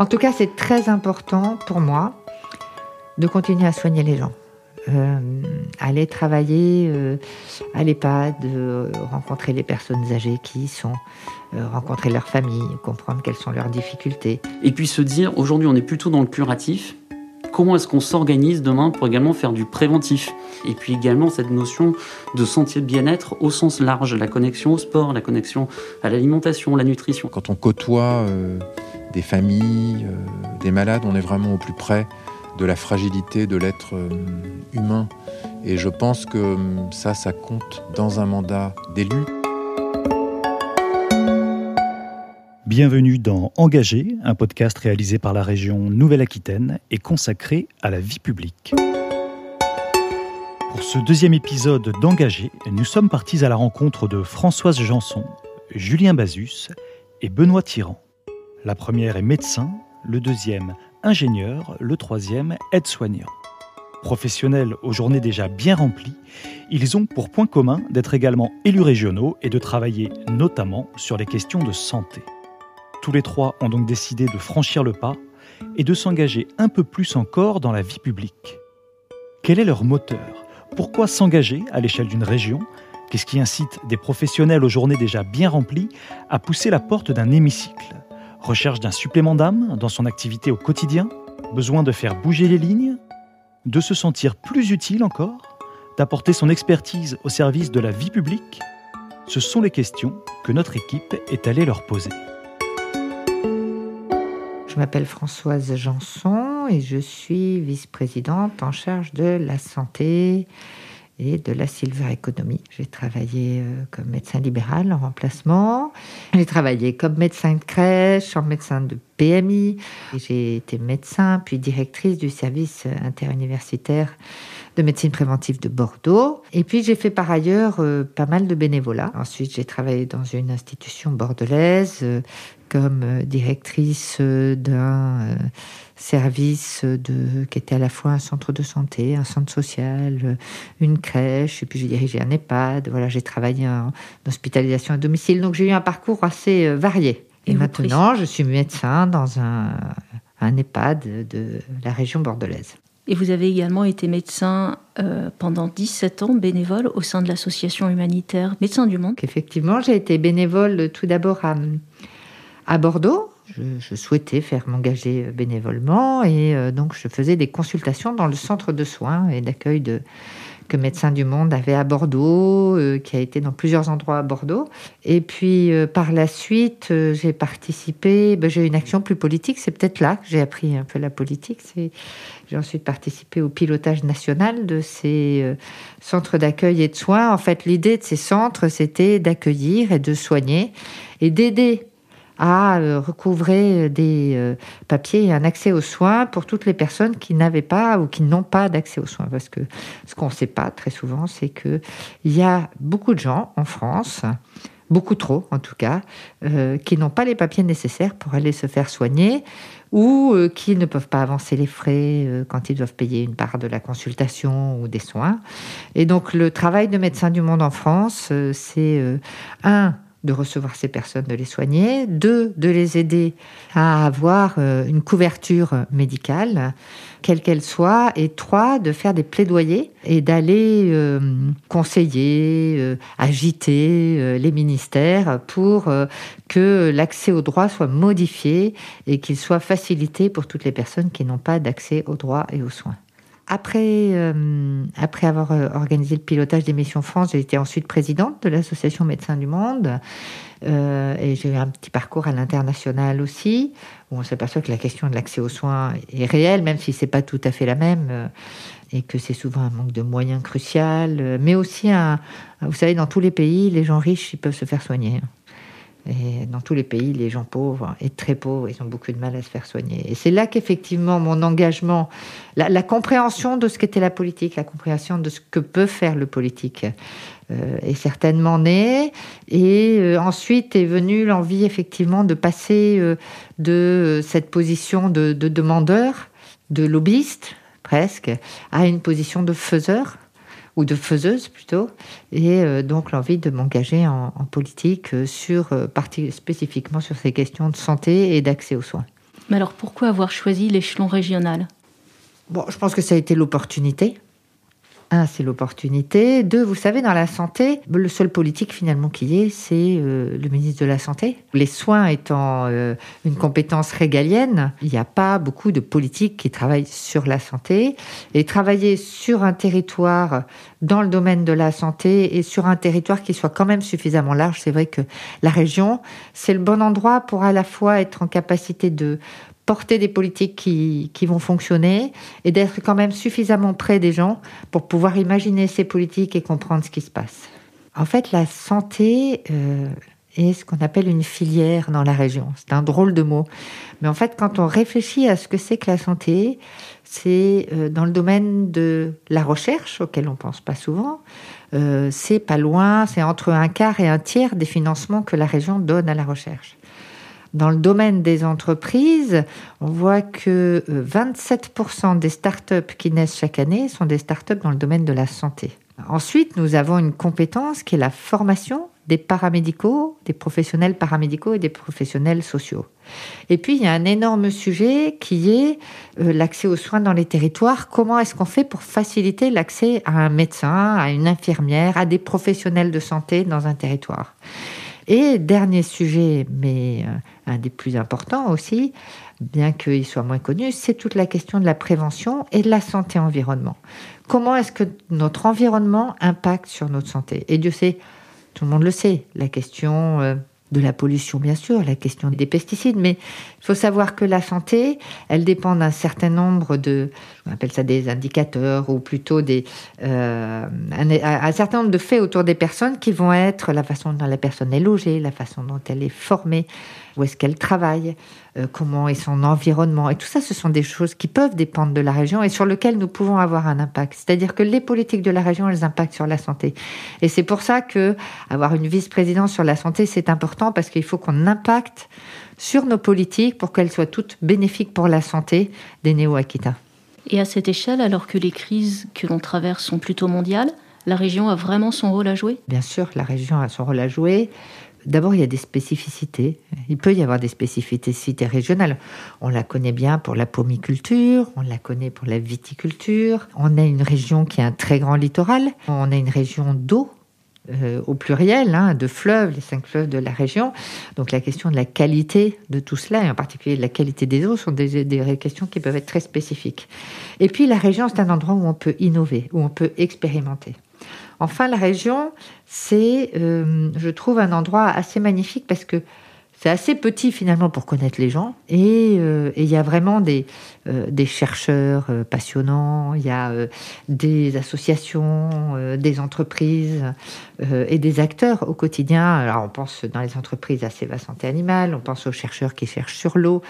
En tout cas, c'est très important pour moi de continuer à soigner les gens. Euh, aller travailler euh, à l'EHPAD, euh, rencontrer les personnes âgées qui y sont, rencontrer leurs familles, comprendre quelles sont leurs difficultés. Et puis se dire, aujourd'hui on est plutôt dans le curatif, comment est-ce qu'on s'organise demain pour également faire du préventif? Et puis également cette notion de sentier de bien-être au sens large, la connexion au sport, la connexion à l'alimentation, la nutrition. Quand on côtoie des familles, des malades, on est vraiment au plus près de la fragilité de l'être euh, humain. Et je pense que euh, ça, ça compte dans un mandat d'élu. Bienvenue dans Engagé, un podcast réalisé par la région Nouvelle-Aquitaine et consacré à la vie publique. Pour ce deuxième épisode d'Engagé, nous sommes partis à la rencontre de Françoise Janson, Julien Bazus et Benoît Tyran. La première est médecin, le deuxième ingénieur, le troisième aide-soignant. Professionnels aux journées déjà bien remplies, ils ont pour point commun d'être également élus régionaux et de travailler notamment sur les questions de santé. Tous les trois ont donc décidé de franchir le pas et de s'engager un peu plus encore dans la vie publique. Quel est leur moteur? Pourquoi s'engager à l'échelle d'une région? Qu'est-ce qui incite des professionnels aux journées déjà bien remplies à pousser la porte d'un hémicycle? Recherche d'un supplément d'âme dans son activité au quotidien Besoin de faire bouger les lignes De se sentir plus utile encore D'apporter son expertise au service de la vie publique Ce sont les questions que notre équipe est allée leur poser. Je m'appelle Françoise Janson et je suis vice-présidente en charge de la santé et de la Silver Economy. J'ai travaillé euh, comme médecin libéral en remplacement. J'ai travaillé comme médecin de crèche, en médecin de PMI. J'ai été médecin puis directrice du service interuniversitaire de médecine préventive de Bordeaux. Et puis j'ai fait par ailleurs euh, pas mal de bénévolat. Ensuite j'ai travaillé dans une institution bordelaise euh, comme directrice d'un service de, qui était à la fois un centre de santé, un centre social, une crèche, et puis j'ai dirigé un EHPAD. Voilà, j'ai travaillé en hospitalisation à domicile, donc j'ai eu un parcours assez euh, varié. Et, maintenant, je suis médecin dans un, un EHPAD de la région bordelaise. Et vous avez également été médecin euh, pendant 17 ans, bénévole au sein de l'association humanitaire Médecins du Monde. Effectivement, j'ai été bénévole tout d'abord à, à Bordeaux, je, souhaitais faire m'engager bénévolement et euh, donc je faisais des consultations dans le centre de soins et d'accueil que Médecins du Monde avait à Bordeaux, euh, qui a été dans plusieurs endroits à Bordeaux. Et puis euh, par la suite, j'ai participé, ben, j'ai eu une action plus politique, c'est peut-être là que j'ai appris un peu la politique. J'ai ensuite participé au pilotage national de ces centres d'accueil et de soins. En fait, l'idée de ces centres, c'était d'accueillir et de soigner et d'aider à euh, recouvrer des euh, papiers et un accès aux soins pour toutes les personnes qui n'avaient pas ou qui n'ont pas d'accès aux soins. Parce que ce qu'on ne sait pas très souvent, c'est qu'il y a beaucoup de gens en France, beaucoup trop en tout cas, euh, qui n'ont pas les papiers nécessaires pour aller se faire soigner ou qui ne peuvent pas avancer les frais quand ils doivent payer une part de la consultation ou des soins. Et donc le travail de médecin du monde en France, c'est un de recevoir ces personnes, de les soigner, deux, de les aider à avoir euh, une couverture médicale, quelle qu'elle soit, et trois, de faire des plaidoyers et d'aller euh, conseiller, euh, agiter les ministères pour que l'accès aux droits soit modifié et qu'il soit facilité pour toutes les personnes qui n'ont pas d'accès aux droits et aux soins. Après, euh, après avoir euh, organisé le pilotage des missions France, j'ai été ensuite présidente de l'association Médecins du Monde. Euh, et j'ai eu un petit parcours à l'international aussi, où on s'aperçoit que la question de l'accès aux soins est réelle, même si c'est pas tout à fait la même, et que c'est souvent un manque de moyens crucial, mais aussi un, vous savez, dans tous les pays, les gens riches, ils peuvent se faire soigner. Et dans tous les pays, les gens pauvres et très pauvres, ils ont beaucoup de mal à se faire soigner. Et c'est là qu'effectivement mon engagement, la, compréhension de ce qu'était la politique, la compréhension de ce que peut faire le politique, euh, est certainement né. Et euh, ensuite est venue l'envie effectivement de passer euh, de cette position de demandeur, de lobbyiste presque, à une position de faiseur ou de faiseuse plutôt, et euh, donc l'envie de m'engager en, politique euh, sur, euh, spécifiquement sur ces questions de santé et d'accès aux soins. Mais alors pourquoi avoir choisi l'échelon régional? Bon, je pense que ça a été l'opportunité. Un, c'est l'opportunité. Deux, vous savez, dans la santé, le seul politique finalement qui est, c'est euh, le ministre de la Santé. Les soins étant euh, une compétence régalienne, il n'y a pas beaucoup de politiques qui travaillent sur la santé. Et travailler sur un territoire dans le domaine de la santé et sur un territoire qui soit quand même suffisamment large, c'est vrai que la région, c'est le bon endroit pour à la fois être en capacité de porter des politiques qui, qui vont fonctionner et d'être quand même suffisamment près des gens pour pouvoir imaginer ces politiques et comprendre ce qui se passe. En fait, la santé euh, est ce qu'on appelle une filière dans la région. C'est un drôle de mot. Mais en fait, quand on réfléchit à ce que c'est que la santé, c'est euh, dans le domaine de la recherche, auquel on pense pas souvent. Euh, c'est pas loin, c'est entre un quart et un tiers des financements que la région donne à la recherche. Dans le domaine des entreprises, on voit que 27% des startups qui naissent chaque année sont des startups dans le domaine de la santé. Ensuite, nous avons une compétence qui est la formation des paramédicaux, des professionnels paramédicaux et des professionnels sociaux. Et puis, il y a un énorme sujet qui est euh, l'accès aux soins dans les territoires. Comment est-ce qu'on fait pour faciliter l'accès à un médecin, à une infirmière, à des professionnels de santé dans un territoire? Et dernier sujet, mais euh, un des plus importants aussi, bien qu'il soit moins connu, c'est toute la question de la prévention et de la santé-environnement. Comment est-ce que notre environnement impacte sur notre santé? Et Dieu sait, tout le monde le sait, la question euh, de la pollution, bien sûr, la question des pesticides, mais il faut savoir que la santé, elle dépend d'un certain nombre de, on appelle ça des indicateurs, ou plutôt euh, un, un, certain nombre de faits autour des personnes qui vont être la façon dont la personne est logée, la façon dont elle est formée, où est-ce qu'elle travaille, euh, comment est son environnement. Et tout ça, ce sont des choses qui peuvent dépendre de la région et sur lesquelles nous pouvons avoir un impact. C'est-à-dire que les politiques de la région, elles impactent sur la santé. Et c'est pour ça que avoir une vice-présidence sur la santé, c'est important parce qu'il faut qu'on impacte sur nos politiques pour qu'elles soient toutes bénéfiques pour la santé des néo-Aquitains. Et à cette échelle, alors que les crises que l'on traverse sont plutôt mondiales, la région a vraiment son rôle à jouer? Bien sûr, la région a son rôle à jouer. D'abord, il y a des spécificités. Il peut y avoir des spécificités régionales. On la connaît bien pour la pomiculture, on la connaît pour la viticulture. On a une région qui a un très grand littoral. On a une région d'eau. Euh, au pluriel, hein, de fleuves, les cinq fleuves de la région. Donc la question de la qualité de tout cela, et en particulier de la qualité des eaux, sont des, des questions qui peuvent être très spécifiques. Et puis la région, c'est un endroit où on peut innover, où on peut expérimenter. Enfin, la région, c'est, euh, je trouve, un endroit assez magnifique parce que c'est assez petit finalement pour connaître les gens. Et euh, il y a vraiment des, euh, des chercheurs euh, passionnants, il y a euh, des associations, euh, des entreprises et des acteurs au quotidien. Alors on pense dans les entreprises à Seva Santé Animale, on pense aux chercheurs qui cherchent sur l'eau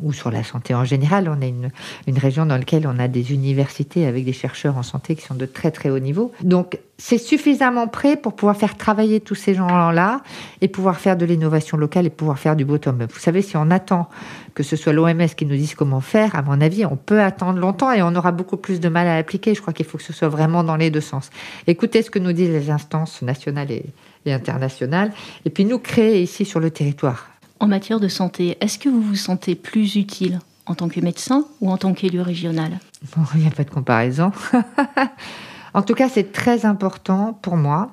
ou sur la santé en général. On est une, une région dans laquelle on a des universités avec des chercheurs en santé qui sont de très très haut niveau. Donc c'est suffisamment prêt pour pouvoir faire travailler tous ces gens-là et pouvoir faire de l'innovation locale et pouvoir faire du bottom-up. Vous savez, si on attend que ce soit l'OMS qui nous dise comment faire, à mon avis, on peut attendre longtemps et on aura beaucoup plus de mal à l'appliquer. Je crois qu'il faut que ce soit vraiment dans les deux sens. Écoutez ce que nous disent les instances nationales et, et internationales, et puis nous créer ici sur le territoire. En matière de santé, est-ce que vous vous sentez plus utile en tant que médecin ou en tant qu'élu régional? Bon, il n'y a pas de comparaison. en tout cas, c'est très important pour moi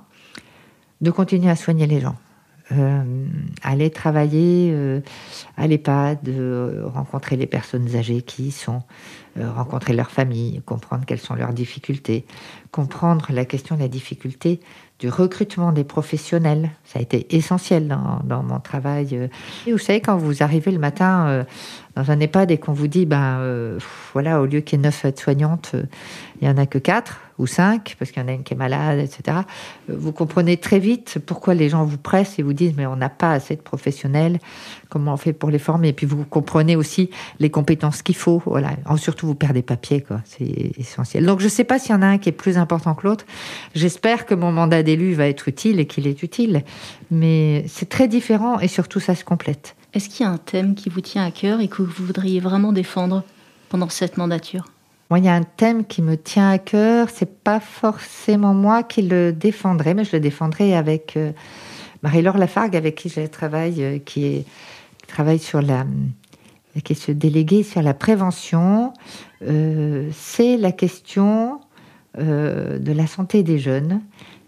de continuer à soigner les gens. Euh, aller travailler euh, à l'EHPAD, euh, rencontrer les personnes âgées qui y sont, euh, rencontrer leurs familles, comprendre quelles sont leurs difficultés, comprendre la question de la difficulté du recrutement des professionnels. Ça a été essentiel dans, mon travail. Et vous savez, quand vous arrivez le matin euh, dans un EHPAD et qu'on vous dit, ben euh, voilà, au lieu qu'il y ait neuf aides-soignantes, euh, il n'y en a que quatre ou cinq, parce qu'il y en a une qui est malade, etc. Euh, Vous comprenez très vite pourquoi les gens vous pressent et vous disent, mais on n'a pas assez de professionnels, comment on fait pour les former Et puis vous comprenez aussi les compétences qu'il faut. Voilà. En- surtout, vous perdez papier, quoi. C'est essentiel. Donc, je ne sais pas s'il y en a un qui est plus important que l'autre. J'espère que mon mandat d'élu va être utile et qu'il est utile. Mais c'est très différent et surtout, ça se complète. Est-ce qu'il y a un thème qui vous tient à cœur et que vous voudriez vraiment défendre pendant cette mandature? Moi, il y a un thème qui me tient à cœur. C'est pas forcément moi qui le défendrai, mais je le défendrai avec euh, Marie-Laure Lafargue, avec qui je travaille, euh, qui, est, travaille sur la, question déléguée sur la prévention, euh, c'est la question euh, de la santé des jeunes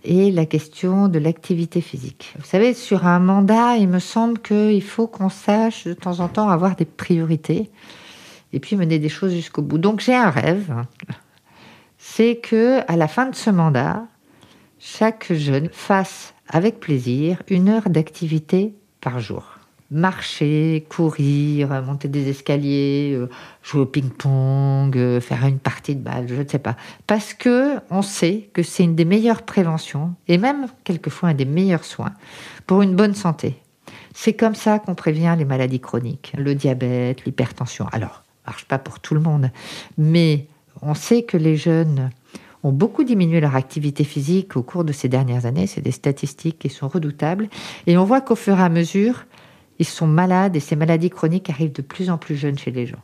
et la question de l'activité physique. Vous savez, sur un mandat, il me semble qu'il faut qu'on sache de temps en temps avoir des priorités et puis mener des choses jusqu'au bout. Donc j'ai un rêve, c'est que à la fin de ce mandat, chaque jeune fasse avec plaisir une heure d'activité par jour marcher, courir, monter des escaliers, euh, jouer au ping-pong, euh, faire une partie de balle, je ne sais pas. Parce que on sait que c'est une des meilleures préventions et même quelquefois un des meilleurs soins pour une bonne santé. C'est comme ça qu'on prévient les maladies chroniques, le diabète, l'hypertension. Alors, marche pas pour tout le monde, mais on sait que les jeunes ont beaucoup diminué leur activité physique au cours de ces dernières années. C'est des statistiques qui sont redoutables. Et on voit qu'au fur et à mesure, ils sont malades et ces maladies chroniques arrivent de plus en plus jeunes chez les gens.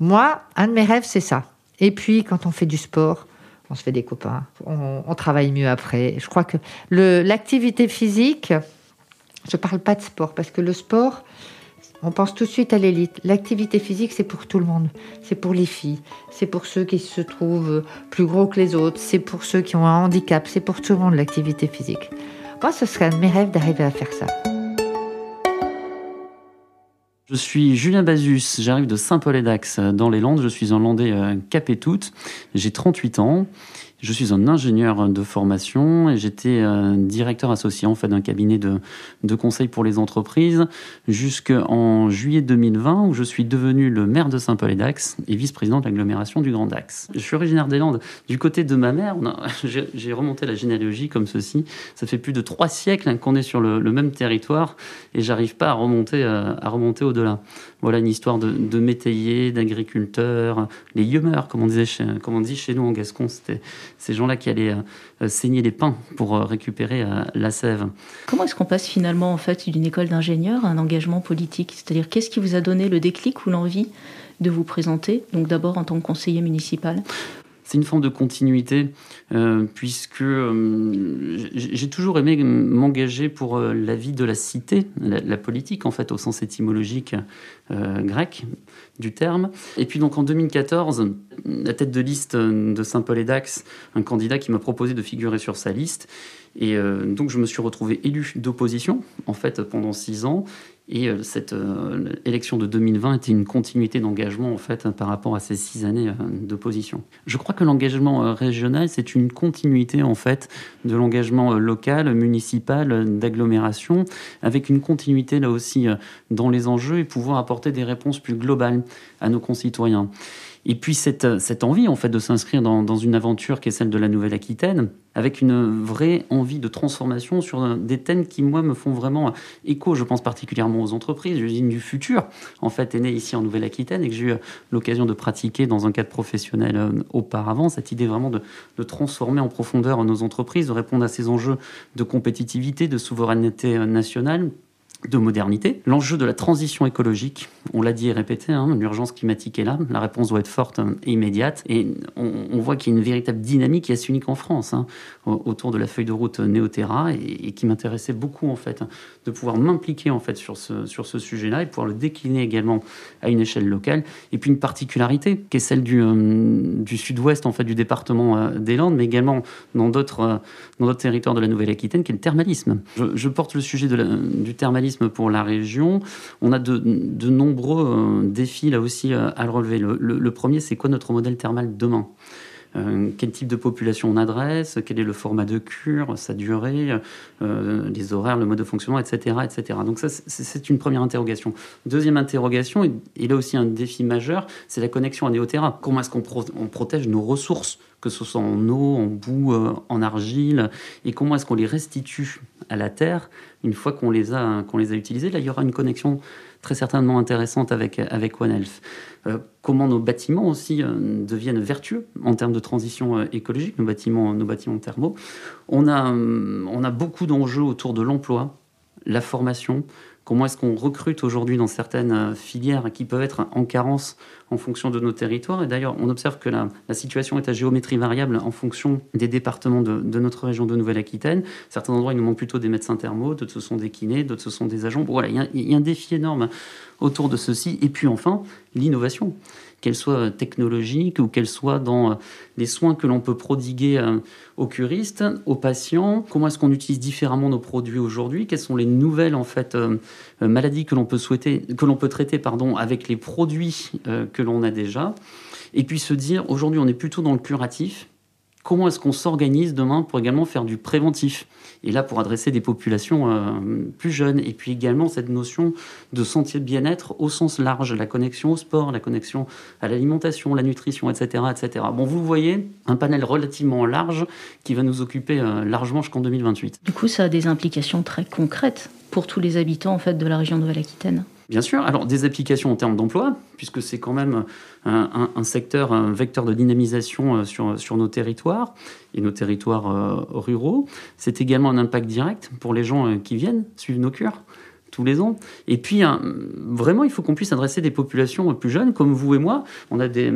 Moi, un de mes rêves, c'est ça. Et puis, quand on fait du sport, on se fait des copains, on, travaille mieux après. Je crois que l'activité physique, je ne parle pas de sport, parce que le sport, on pense tout de suite à l'élite. L'activité physique, c'est pour tout le monde. C'est pour les filles, c'est pour ceux qui se trouvent plus gros que les autres, c'est pour ceux qui ont un handicap, c'est pour tout le monde l'activité physique. Moi, ce serait un de mes rêves d'arriver à faire ça. Je suis Julien Bazus, j'arrive de Saint-Paul-et-Dax dans les Landes, je suis un Landais euh, tout. j'ai 38 ans je suis un ingénieur de formation et j'étais euh, directeur associé en fait d'un cabinet de, de conseil pour les entreprises jusqu'en juillet 2020 où je suis devenu le maire de Saint-Paul-et-Dax et vice-président de l'agglomération du Grand Dax. Je suis originaire des Landes. Du côté de ma mère, j'ai remonté la généalogie comme ceci. Ça fait plus de trois siècles qu'on est sur le, même territoire et j'arrive pas à remonter, euh, remonter au-delà. Voilà une histoire de, de métayers, d'agriculteurs, les yumeurs, comme on, disait comme on dit chez nous en Gascon. C'était ces gens-là qui allaient euh, saigner les pins pour euh, récupérer euh, la sève. Comment est-ce qu'on passe finalement en fait d'une école d'ingénieur à un engagement politique? C'est-à-dire qu'est-ce qui vous a donné le déclic ou l'envie de vous présenter Donc d'abord en tant que conseiller municipal? C'est une forme de continuité, euh, puisque euh, j'ai toujours aimé m'engager pour euh, la vie de la cité, la, politique en fait, au sens étymologique grec du terme. Et puis donc en 2014, la tête de liste de Saint-Paul-et-Dax, un candidat qui m'a proposé de figurer sur sa liste. Et donc je me suis retrouvé élu d'opposition, en fait, pendant six ans. Et euh, cette euh, élection de 2020 était une continuité d'engagement en fait par rapport à ces six années euh, d'opposition. Je crois que l'engagement régional c'est une continuité en fait de l'engagement local, municipal, d'agglomération, avec une continuité là aussi dans les enjeux et pouvoir apporter des réponses plus globales à nos concitoyens. Et puis cette, cette envie en fait de s'inscrire dans, une aventure qui est celle de la Nouvelle-Aquitaine, avec une vraie envie de transformation sur des thèmes qui moi me font vraiment écho. Je pense particulièrement aux entreprises. L'usine du futur en fait est née ici en Nouvelle-Aquitaine et que j'ai eu l'occasion de pratiquer dans un cadre professionnel euh, auparavant. Cette idée vraiment de, de transformer en profondeur nos entreprises, de répondre à ces enjeux de compétitivité, de souveraineté euh, nationale de modernité. L'enjeu de la transition écologique, on l'a dit et répété, hein, l'urgence climatique est là, la réponse doit être forte et immédiate. Et on, voit qu'il y a une véritable dynamique qui est unique en France hein, autour de la feuille de route Néoterra et, qui m'intéressait beaucoup en fait de pouvoir m'impliquer en fait sur ce, sur ce sujet-là et pouvoir le décliner également à une échelle locale. Et puis une particularité qui est celle du, euh, du sud-ouest en fait du département euh, des Landes, mais également dans d'autres euh, territoires de la Nouvelle-Aquitaine, qui est le thermalisme. Je, porte le sujet du thermalisme pour la région. On a de, nombreux euh, défis là aussi euh, à le relever. Le, premier, c'est quoi notre modèle thermal demain? Euh, quel type de population on adresse, quel est le format de cure, sa durée, les horaires, le mode de fonctionnement, etc. etc. Donc ça, c'est une première interrogation. Deuxième interrogation, et, là aussi un défi majeur, c'est la connexion à Néoterra. Comment est-ce qu'on protège nos ressources que ce soit en eau, en boue, en argile, et comment est-ce qu'on les restitue à la terre une fois qu'on les a qu'on les a utilisés? Là, il y aura une connexion très certainement intéressante avec avec One Health. Euh, comment nos bâtiments aussi euh, deviennent vertueux en termes de transition euh, écologique, nos bâtiments nos bâtiments thermaux. On a on a beaucoup d'enjeux autour de l'emploi, la formation. Comment est-ce qu'on recrute aujourd'hui dans certaines filières qui peuvent être en carence en fonction de nos territoires? Et d'ailleurs, on observe que la, situation est à géométrie variable en fonction des départements de, notre région de Nouvelle-Aquitaine. Certains endroits, il nous manque plutôt des médecins thermaux, d'autres ce sont des kinés, d'autres ce sont des agents. voilà, il y, a, un défi énorme autour de ceci. Et puis enfin, l'innovation qu'elle soit technologique ou qu'elle soit dans les soins que l'on peut prodiguer aux curistes, aux patients. Comment est-ce qu'on utilise différemment nos produits aujourd'hui? Quelles sont les nouvelles en fait maladies que l'on peut traiter avec les produits que l'on a déjà? Et puis se dire aujourd'hui on est plutôt dans le curatif comment est-ce qu'on s'organise demain pour également faire du préventif et là pour adresser des populations euh, plus jeunes. Et puis également cette notion de sentier de bien-être au sens large la connexion au sport la connexion à l'alimentation la nutrition etc etc vous voyez un panel relativement large qui va nous occuper euh, largement jusqu'en 2028 du coup ça a des implications très concrètes pour tous les habitants en fait de la région Nouvelle-Aquitaine Bien sûr, alors des applications en termes d'emploi, puisque c'est quand même un, secteur, un vecteur de dynamisation euh, sur, nos territoires et nos territoires euh, ruraux. C'est également un impact direct pour les gens euh, qui viennent suivre nos cures tous les ans. Et puis, vraiment, il faut qu'on puisse adresser des populations plus jeunes, comme vous et moi. On a des,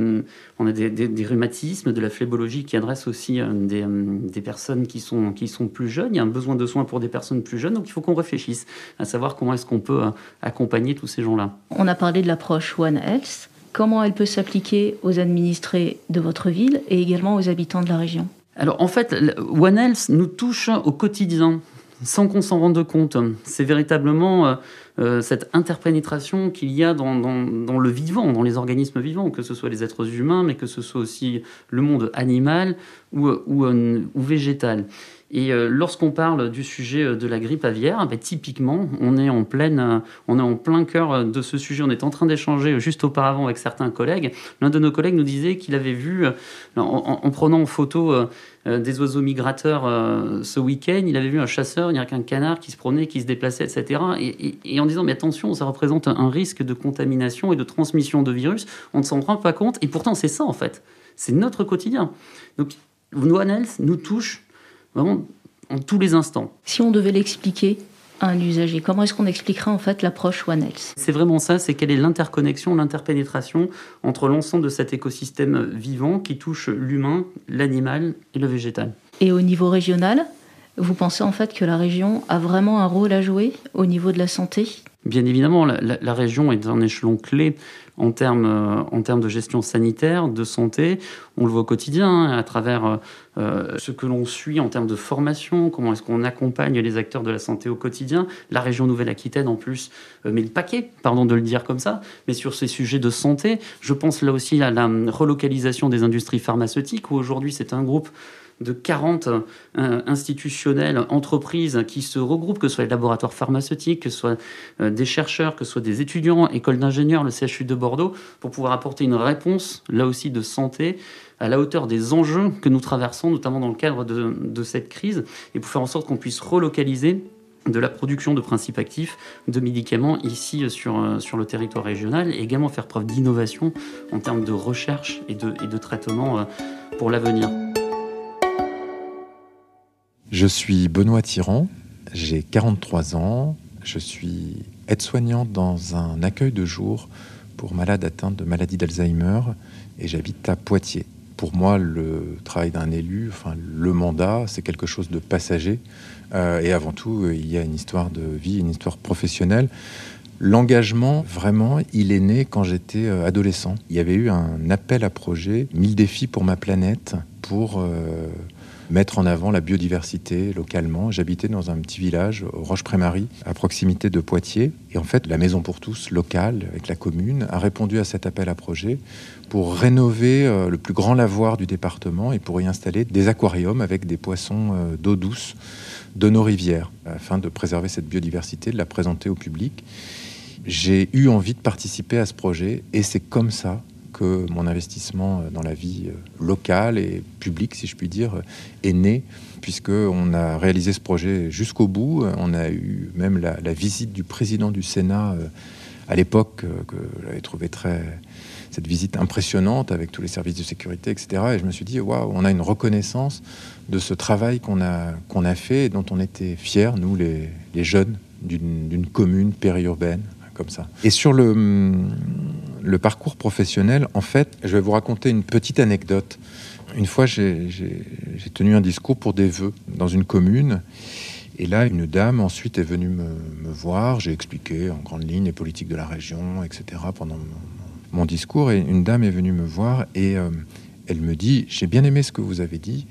on a des, rhumatismes, de la phlébologie qui adresse aussi euh, des, personnes qui sont, qui sont plus jeunes. Il y a un besoin de soins pour des personnes plus jeunes, donc il faut qu'on réfléchisse à savoir comment est-ce qu'on peut euh, accompagner tous ces gens-là. On a parlé de l'approche One Health. Comment elle peut s'appliquer aux administrés de votre ville et également aux habitants de la région? Alors en fait, One Health nous touche au quotidien sans qu'on s'en rende compte. C'est véritablement euh, euh, cette interpénétration qu'il y a dans, le vivant, dans les organismes vivants, que ce soit les êtres humains, mais que ce soit aussi le monde animal ou, euh, ou végétal. Et lorsqu'on parle du sujet de la grippe aviaire, ben, typiquement, on est, en pleine, on est en plein cœur de ce sujet. On est en train d'échanger juste auparavant avec certains collègues. L'un de nos collègues nous disait qu'il avait vu, en, en, prenant en photo euh, des oiseaux migrateurs euh, ce week-end. Il avait vu un chasseur, il n'y a qu'un canard qui se promenait, qui se déplaçait, etc. Et, en disant, mais attention, ça représente un risque de contamination et de transmission de virus. On ne s'en rend pas compte. Et pourtant, c'est ça, en fait. C'est notre quotidien. Donc, nos analyses nous touchent vraiment en tous les instants. Si on devait l'expliquer un usager Comment est-ce qu'on expliquera en fait l'approche One Health? C'est vraiment ça, c'est quelle est l'interconnexion, l'interpénétration entre l'ensemble de cet écosystème vivant qui touche l'humain, l'animal et le végétal. Et au niveau régional, vous pensez en fait que la région a vraiment un rôle à jouer au niveau de la santé? Bien évidemment, la, région est un échelon clé en termes, euh, en de gestion sanitaire, de santé. On le voit au quotidien hein, à travers euh, euh, ce que l'on suit en termes de formation, comment est-ce qu'on accompagne les acteurs de la santé au quotidien. La région Nouvelle-Aquitaine, en plus, met le paquet, pardon de le dire comme ça, mais sur ces sujets de santé. Je pense là aussi à la relocalisation des industries pharmaceutiques, où aujourd'hui c'est un groupe de 40 euh, institutionnelles, entreprises qui se regroupent, que ce soit les laboratoires pharmaceutiques, que ce soit euh, des chercheurs, que ce soit des étudiants, école d'ingénieurs, le CHU de Bordeaux, pour pouvoir apporter une réponse, là aussi, de santé à la hauteur des enjeux que nous traversons, notamment dans le cadre de, cette crise, et pour faire en sorte qu'on puisse relocaliser de la production de principes actifs, de médicaments ici sur, euh, sur le territoire régional et également faire preuve d'innovation en termes de recherche et de, et de traitement pour l'avenir. Je suis Benoît Tyran, j'ai 43 ans, je suis aide-soignante dans un accueil de jour pour malades atteints de maladie d'Alzheimer et j'habite à Poitiers. Pour moi, le travail d'un élu, enfin le mandat, c'est quelque chose de passager euh, et avant tout, il y a une histoire de vie, une histoire professionnelle. L'engagement, vraiment, il est né quand j'étais euh, adolescent. Il y avait eu un appel à projet, 1000 défis pour ma planète, pour euh, mettre en avant la biodiversité localement. J'habitais dans un petit village, Roche-Prémarie, à proximité de Poitiers. Et en fait, la Maison pour tous locale, avec la commune, a répondu à cet appel à projet pour rénover euh, le plus grand lavoir du département et pour y installer des aquariums avec des poissons euh, d'eau douce de nos rivières, afin de préserver cette biodiversité, de la présenter au public. J'ai eu envie de participer à ce projet et c'est comme ça que mon investissement dans la vie euh, locale et publique, si je puis dire, est né, puisqu'on a réalisé ce projet jusqu'au bout. On a eu même la, visite du président du Sénat euh, à l'époque, euh, que j'avais trouvé très. cette visite impressionnante avec tous les services de sécurité, etc. Et je me suis dit, waouh, on a une reconnaissance de ce travail qu'on a, qu'on a fait et dont on était fiers, nous, les jeunes d'une commune périurbaine ça. Et sur le, le parcours professionnel, en fait, je vais vous raconter une petite anecdote. Une fois, j'ai tenu un discours pour des vœux dans une commune. Et là, une dame ensuite est venue me, voir. J'ai expliqué en grande ligne les politiques de la région, etc. pendant mon, discours. Et une dame est venue me voir et euh, elle me dit J'ai bien aimé ce que vous avez dit.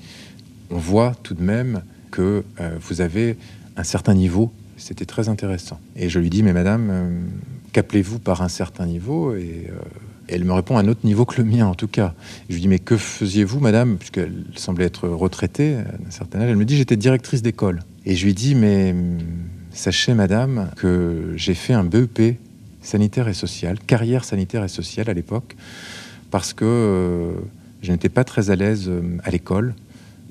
On voit tout de même que euh, vous avez un certain niveau. C'était très intéressant. Et je lui dis Mais madame, euh, qu'appelez-vous par un certain niveau Et elle me répond à un autre niveau que le mien, en tout cas. Je lui dis, mais que faisiez-vous, madame Puisqu'elle semblait être retraitée d'un certain âge. Elle me dit, j'étais directrice d'école. Et je lui dis, mais hum, sachez, madame, que j'ai fait un BEP sanitaire et social, carrière sanitaire et sociale à l'époque, parce que euh, je n'étais pas très à l'aise euh, à l'école.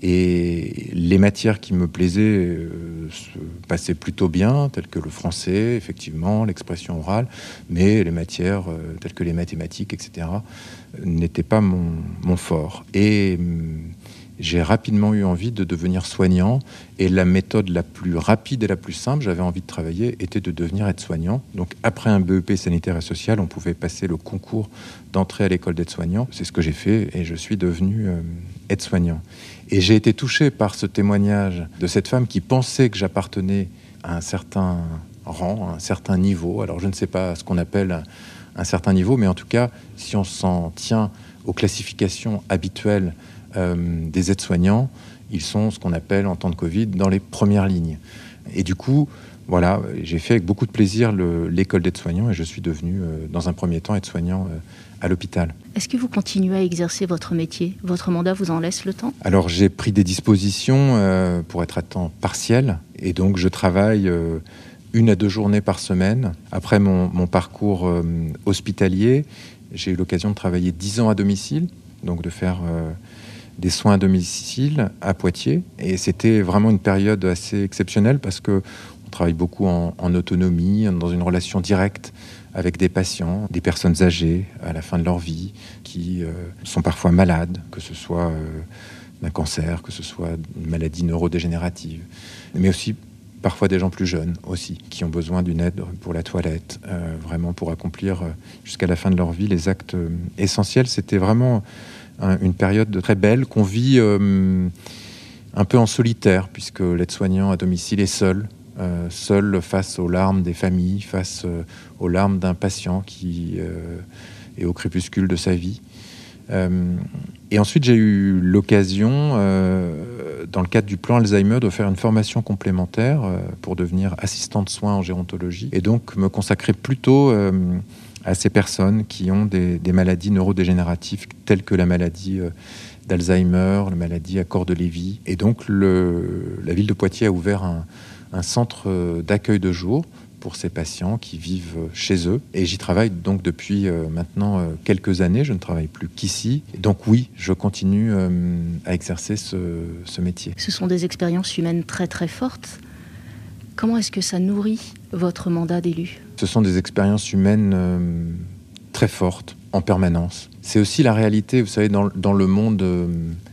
Et les matières qui me plaisaient euh, se passaient plutôt bien, telles que le français, effectivement, l'expression orale, mais les matières telles que les mathématiques, etc., n'étaient pas mon, mon, fort. Et hum, j'ai rapidement eu envie de devenir soignant. Et la méthode la plus rapide et la plus simple, j'avais envie de travailler, était de devenir aide-soignant. Donc après un BEP sanitaire et social, on pouvait passer le concours d'entrée à l'école d'aide-soignant. C'est ce que j'ai fait et je suis devenu euh, aide-soignant. Et j'ai été touché par ce témoignage de cette femme qui pensait que j'appartenais à un certain rang, à un certain niveau. Alors je ne sais pas ce qu'on appelle un certain niveau, mais en tout cas, si on s'en tient aux classifications habituelles euh, des aides-soignants, ils sont ce qu'on appelle en temps de Covid dans les premières lignes. Et du coup, voilà, j'ai fait avec beaucoup de plaisir l'école d'aide-soignants et je suis devenu, euh, dans un premier temps, aide-soignant euh, à l'hôpital. Est-ce que vous continuez à exercer votre métier? Votre mandat vous en laisse le temps? Alors j'ai pris des dispositions pour être à temps partiel et donc je travaille une à deux journées par semaine. Après mon, mon parcours hospitalier, j'ai eu l'occasion de travailler dix ans à domicile, donc de faire des soins à domicile à Poitiers. Et c'était vraiment une période assez exceptionnelle parce que on travaille beaucoup en, autonomie, dans une relation directe avec des patients, des personnes âgées à la fin de leur vie, qui euh, sont parfois malades, que ce soit euh, d'un cancer, que ce soit une maladie neurodégénérative, mais aussi parfois des gens plus jeunes aussi, qui ont besoin d'une aide pour la toilette, euh, vraiment pour accomplir jusqu'à la fin de leur vie les actes essentiels. C'était vraiment une période très belle qu'on vit euh, un peu en solitaire, puisque l'aide-soignant à domicile est seul, euh, seul face aux larmes des familles, face euh, aux larmes d'un patient qui est au crépuscule de sa vie. et ensuite, j'ai eu l'occasion, dans le cadre du plan Alzheimer, de faire une formation complémentaire pour devenir assistant de soins en gérontologie, et donc me consacrer plutôt à ces personnes qui ont des, maladies neurodégénératives telles que la maladie euh, d'Alzheimer, la maladie à corps de Lévy. Et donc la ville de Poitiers a ouvert un, centre euh, d'accueil de jour pour ces patients qui vivent chez eux. Et j'y travaille donc depuis euh, maintenant quelques années. Je ne travaille plus qu'ici. Donc oui, je continue à exercer ce, ce métier. Ce sont des expériences humaines très très fortes. Comment est-ce que ça nourrit votre mandat d'élu ce sont des expériences humaines euh, très fortes, en permanence. C'est aussi la réalité, vous savez, dans, le monde euh,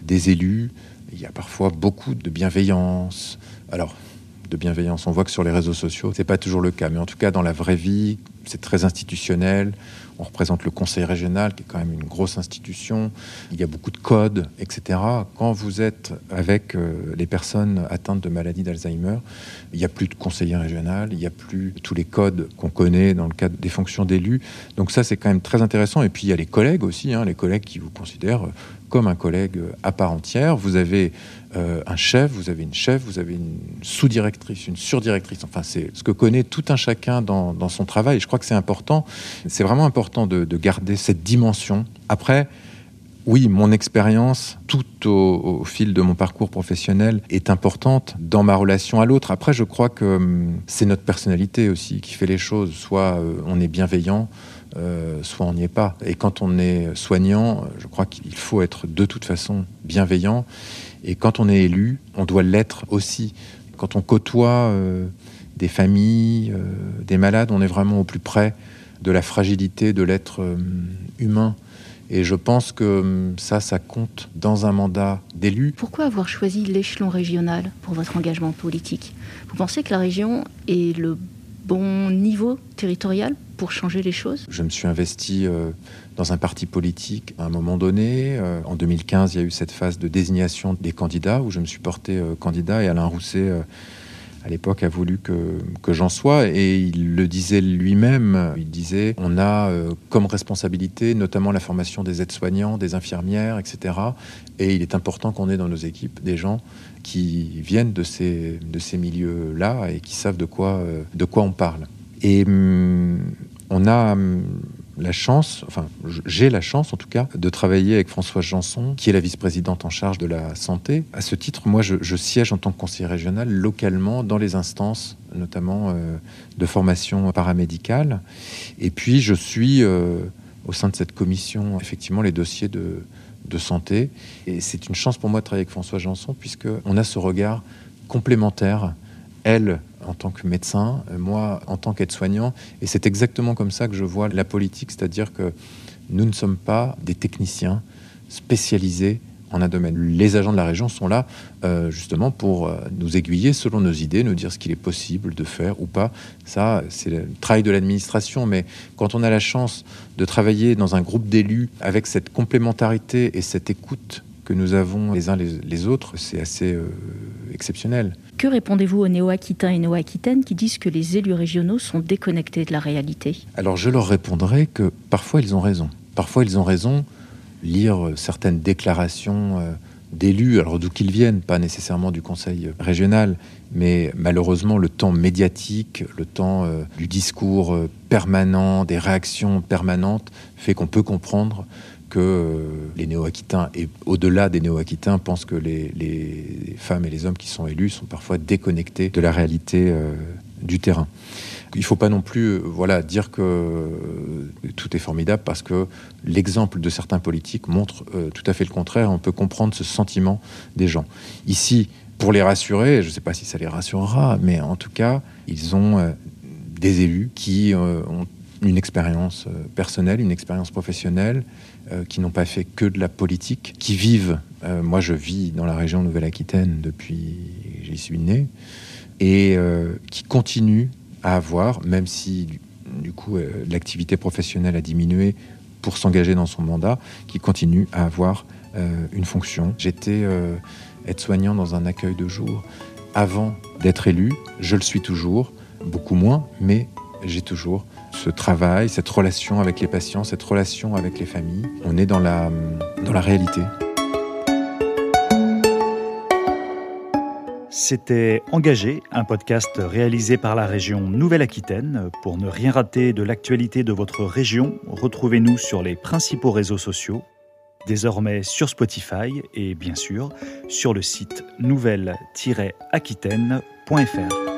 des élus, il y a parfois beaucoup de bienveillance. Alors, de bienveillance, on voit que sur les réseaux sociaux, c'est pas toujours le cas, mais en tout cas, dans la vraie vie, c'est très institutionnel. On représente le conseil régional, qui est quand même une grosse institution. Il y a beaucoup de codes, etc. Quand vous êtes avec euh, les personnes atteintes de maladie d'Alzheimer, il n'y a plus de conseiller régional, il n'y a plus tous les codes qu'on connaît dans le cadre des fonctions d'élus. Donc ça, c'est quand même très intéressant. Et puis, il y a les collègues aussi, hein, les collègues qui vous considèrent comme un collègue à part entière. Vous avez euh, un chef, vous avez une chef, vous avez une sous-directrice, une surdirectrice. Enfin, c'est ce que connaît tout un chacun dans, dans son travail. Et je crois que c'est important. C'est vraiment important de, de, garder cette dimension. Après, oui, mon expérience, tout au, au, fil de mon parcours professionnel, est importante dans ma relation à l'autre. Après, je crois que hum, c'est notre personnalité aussi qui fait les choses. Soit euh, on est bienveillant, euh, soit on n'y est pas. Et quand on est soignant, je crois qu'il faut être de toute façon bienveillant. Et quand on est élu, on doit l'être aussi. Quand on côtoie euh, des familles, euh, des malades, on est vraiment au plus près de la fragilité de l'être humain. Et je pense que ça, ça compte dans un mandat d'élu. Pourquoi avoir choisi l'échelon régional pour votre engagement politique? Vous pensez que la région est le bon niveau territorial changer les choses? Je me suis investi euh, dans un parti politique à un moment donné. Euh, en 2015, il y a eu cette phase de désignation des candidats où je me suis porté euh, candidat et Alain Rousset à l'époque, a voulu que, que j'en sois. Et il le disait lui-même. Il disait on a comme responsabilité notamment la formation des aides-soignants, des infirmières, etc. Et il est important qu'on ait dans nos équipes des gens qui viennent de ces, de ces milieux-là et qui savent de quoi, de quoi on parle. Et hum, on a hum, la chance, enfin j'ai la chance en tout cas, de travailler avec Françoise Janson, qui est la vice-présidente en charge de la santé. À ce titre, moi je, siège en tant que conseiller régional localement dans les instances, notamment euh, de formation paramédicale. Et puis je suis euh, au sein de cette commission, effectivement, les dossiers de, de santé. Et c'est une chance pour moi de travailler avec Françoise Janson, puisqu'on a ce regard complémentaire elle en tant que médecin, moi en tant qu'aide-soignant. Et c'est exactement comme ça que je vois la politique, c'est-à-dire que nous ne sommes pas des techniciens spécialisés en un domaine. Les agents de la région sont là euh, justement pour euh, nous aiguiller selon nos idées, nous dire ce qu'il est possible de faire ou pas. Ça, c'est le travail de l'administration, mais quand on a la chance de travailler dans un groupe d'élus avec cette complémentarité et cette écoute que nous avons les uns les, autres, c'est assez euh, exceptionnel. Que répondez-vous aux néo-aquitains et néo-aquitaines qui disent que les élus régionaux sont déconnectés de la réalité? Alors je leur répondrai que parfois ils ont raison. Parfois ils ont raison. Lire euh, certaines déclarations euh, d'élus, alors d'où qu'ils viennent, pas nécessairement du conseil régional, mais malheureusement le temps médiatique, le temps du discours permanent, des réactions permanentes, fait qu'on peut comprendre que euh, les néo-aquitains et au-delà des néo-aquitains pensent que les, femmes et les hommes qui sont élus sont parfois déconnectés de la réalité euh, du terrain. Il ne faut pas non plus euh, voilà, dire que tout est formidable parce que l'exemple de certains politiques montre tout à fait le contraire. On peut comprendre ce sentiment des gens. Ici, pour les rassurer, je ne sais pas si ça les rassurera, mais en tout cas, ils ont des élus qui ont une expérience personnelle, une expérience professionnelle, qui n'ont pas fait que de la politique, qui vivent. Euh, moi, je vis dans la région Nouvelle-Aquitaine depuis j'y suis né, et euh, qui continuent à avoir, même si du coup l'activité professionnelle a diminué pour s'engager dans son mandat, qui continue à avoir une fonction. J'étais aide-soignant dans un accueil de jour avant d'être élu. Je le suis toujours, beaucoup moins, mais j'ai toujours ce travail, cette relation avec les patients, cette relation avec les familles. On est dans la, réalité. C'était Engagé, un podcast réalisé par la région Nouvelle-Aquitaine. Pour ne rien rater de l'actualité de votre région, retrouvez-nous sur les principaux réseaux sociaux, désormais sur Spotify et bien sûr sur le site nouvelle-aquitaine.fr.